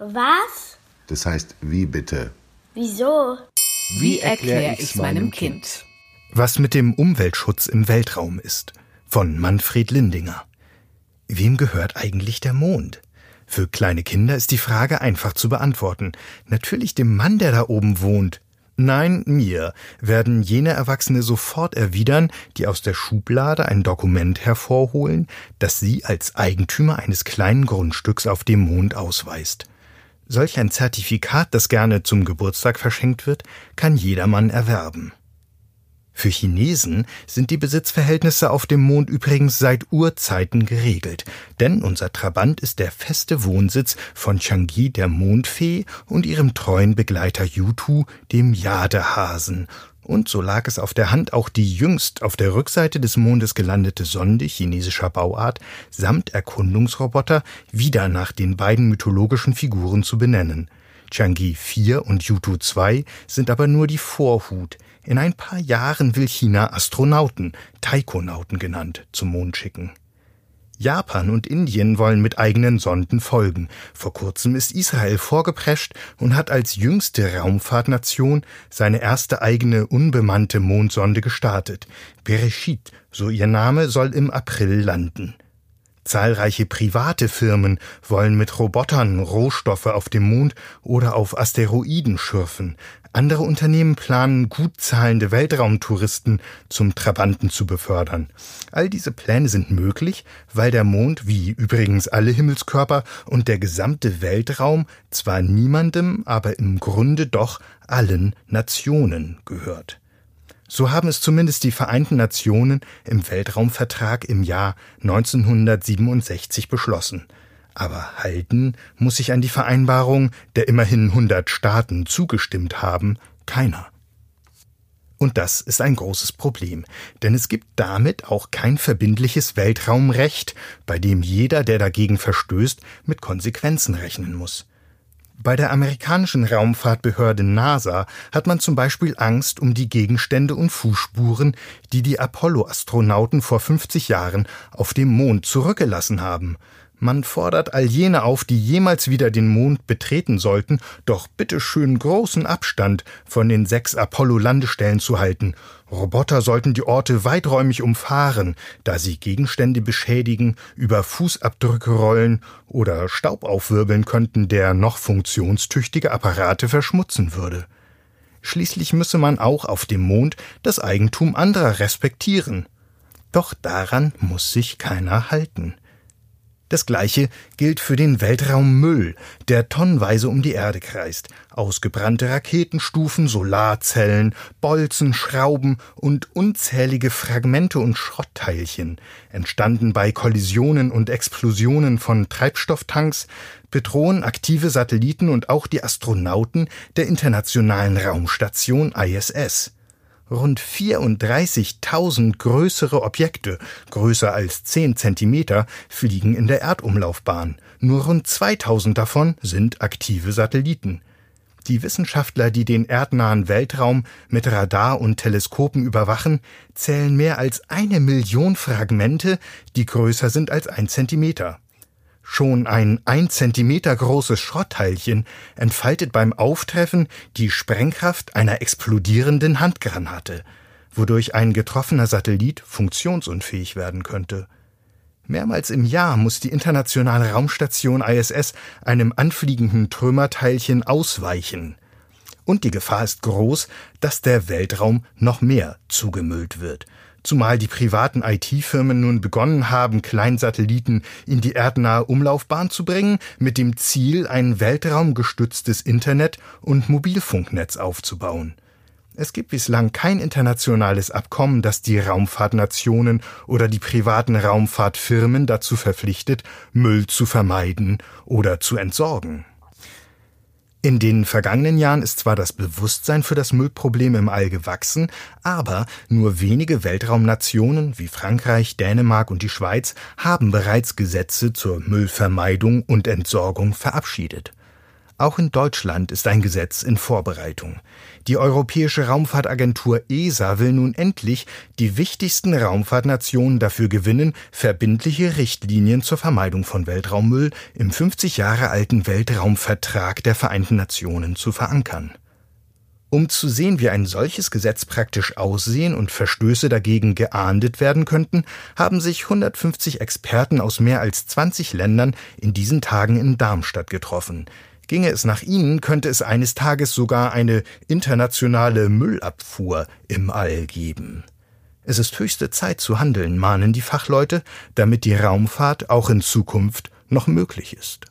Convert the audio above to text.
Was? Das heißt, wie bitte? Wieso? Wie erkläre ich's meinem Kind? Was mit dem Umweltschutz im Weltraum ist. Von Manfred Lindinger. Wem gehört eigentlich der Mond? Für kleine Kinder ist die Frage einfach zu beantworten. Natürlich dem Mann, der da oben wohnt. Nein, mir, werden jene Erwachsene sofort erwidern, die aus der Schublade ein Dokument hervorholen, das sie als Eigentümer eines kleinen Grundstücks auf dem Mond ausweist. Solch ein Zertifikat, das gerne zum Geburtstag verschenkt wird, kann jedermann erwerben. Für Chinesen sind die Besitzverhältnisse auf dem Mond übrigens seit Urzeiten geregelt, denn unser Trabant ist der feste Wohnsitz von Changi der Mondfee und ihrem treuen Begleiter Yutu, dem Jadehasen, und so lag es auf der Hand, auch die jüngst auf der Rückseite des Mondes gelandete Sonde chinesischer Bauart samt Erkundungsroboter wieder nach den beiden mythologischen Figuren zu benennen. Changi 4 und Yutu 2 sind aber nur die Vorhut. In ein paar Jahren will China Astronauten, Taikonauten genannt, zum Mond schicken. Japan und Indien wollen mit eigenen Sonden folgen. Vor kurzem ist Israel vorgeprescht und hat als jüngste Raumfahrtnation seine erste eigene unbemannte Mondsonde gestartet. Bereshit, so ihr Name, soll im April landen. Zahlreiche private Firmen wollen mit Robotern Rohstoffe auf dem Mond oder auf Asteroiden schürfen. Andere Unternehmen planen, gut zahlende Weltraumtouristen zum Trabanten zu befördern. All diese Pläne sind möglich, weil der Mond, wie übrigens alle Himmelskörper und der gesamte Weltraum zwar niemandem, aber im Grunde doch allen Nationen gehört. So haben es zumindest die Vereinten Nationen im Weltraumvertrag im Jahr 1967 beschlossen. Aber halten muss sich an die Vereinbarung, der immerhin 100 Staaten zugestimmt haben, keiner. Und das ist ein großes Problem, denn es gibt damit auch kein verbindliches Weltraumrecht, bei dem jeder, der dagegen verstößt, mit Konsequenzen rechnen muss. Bei der amerikanischen Raumfahrtbehörde NASA hat man zum Beispiel Angst um die Gegenstände und Fußspuren, die die Apollo-Astronauten vor 50 Jahren auf dem Mond zurückgelassen haben. Man fordert all jene auf, die jemals wieder den Mond betreten sollten, doch bitte schön großen Abstand von den sechs Apollo-Landestellen zu halten. Roboter sollten die Orte weiträumig umfahren, da sie Gegenstände beschädigen, über Fußabdrücke rollen oder Staub aufwirbeln könnten, der noch funktionstüchtige Apparate verschmutzen würde. Schließlich müsse man auch auf dem Mond das Eigentum anderer respektieren. Doch daran muss sich keiner halten. Das gleiche gilt für den Weltraummüll, der tonnenweise um die Erde kreist. Ausgebrannte Raketenstufen, Solarzellen, Bolzen, Schrauben und unzählige Fragmente und Schrottteilchen, entstanden bei Kollisionen und Explosionen von Treibstofftanks, bedrohen aktive Satelliten und auch die Astronauten der Internationalen Raumstation ISS. Rund 34.000 größere Objekte, größer als 10 Zentimeter, fliegen in der Erdumlaufbahn. Nur rund 2000 davon sind aktive Satelliten. Die Wissenschaftler, die den erdnahen Weltraum mit Radar und Teleskopen überwachen, zählen mehr als eine Million Fragmente, die größer sind als ein Zentimeter. Schon ein ein Zentimeter großes Schrottteilchen entfaltet beim Auftreffen die Sprengkraft einer explodierenden Handgranate, wodurch ein getroffener Satellit funktionsunfähig werden könnte. Mehrmals im Jahr muss die internationale Raumstation ISS einem anfliegenden Trümmerteilchen ausweichen. Und die Gefahr ist groß, dass der Weltraum noch mehr zugemüllt wird – zumal die privaten IT-Firmen nun begonnen haben, Kleinsatelliten in die erdnahe Umlaufbahn zu bringen, mit dem Ziel, ein weltraumgestütztes Internet und Mobilfunknetz aufzubauen. Es gibt bislang kein internationales Abkommen, das die Raumfahrtnationen oder die privaten Raumfahrtfirmen dazu verpflichtet, Müll zu vermeiden oder zu entsorgen. In den vergangenen Jahren ist zwar das Bewusstsein für das Müllproblem im All gewachsen, aber nur wenige Weltraumnationen wie Frankreich, Dänemark und die Schweiz haben bereits Gesetze zur Müllvermeidung und Entsorgung verabschiedet. Auch in Deutschland ist ein Gesetz in Vorbereitung. Die Europäische Raumfahrtagentur ESA will nun endlich die wichtigsten Raumfahrtnationen dafür gewinnen, verbindliche Richtlinien zur Vermeidung von Weltraummüll im 50 Jahre alten Weltraumvertrag der Vereinten Nationen zu verankern. Um zu sehen, wie ein solches Gesetz praktisch aussehen und Verstöße dagegen geahndet werden könnten, haben sich 150 Experten aus mehr als 20 Ländern in diesen Tagen in Darmstadt getroffen. Ginge es nach ihnen, könnte es eines Tages sogar eine internationale Müllabfuhr im All geben. Es ist höchste Zeit zu handeln, mahnen die Fachleute, damit die Raumfahrt auch in Zukunft noch möglich ist.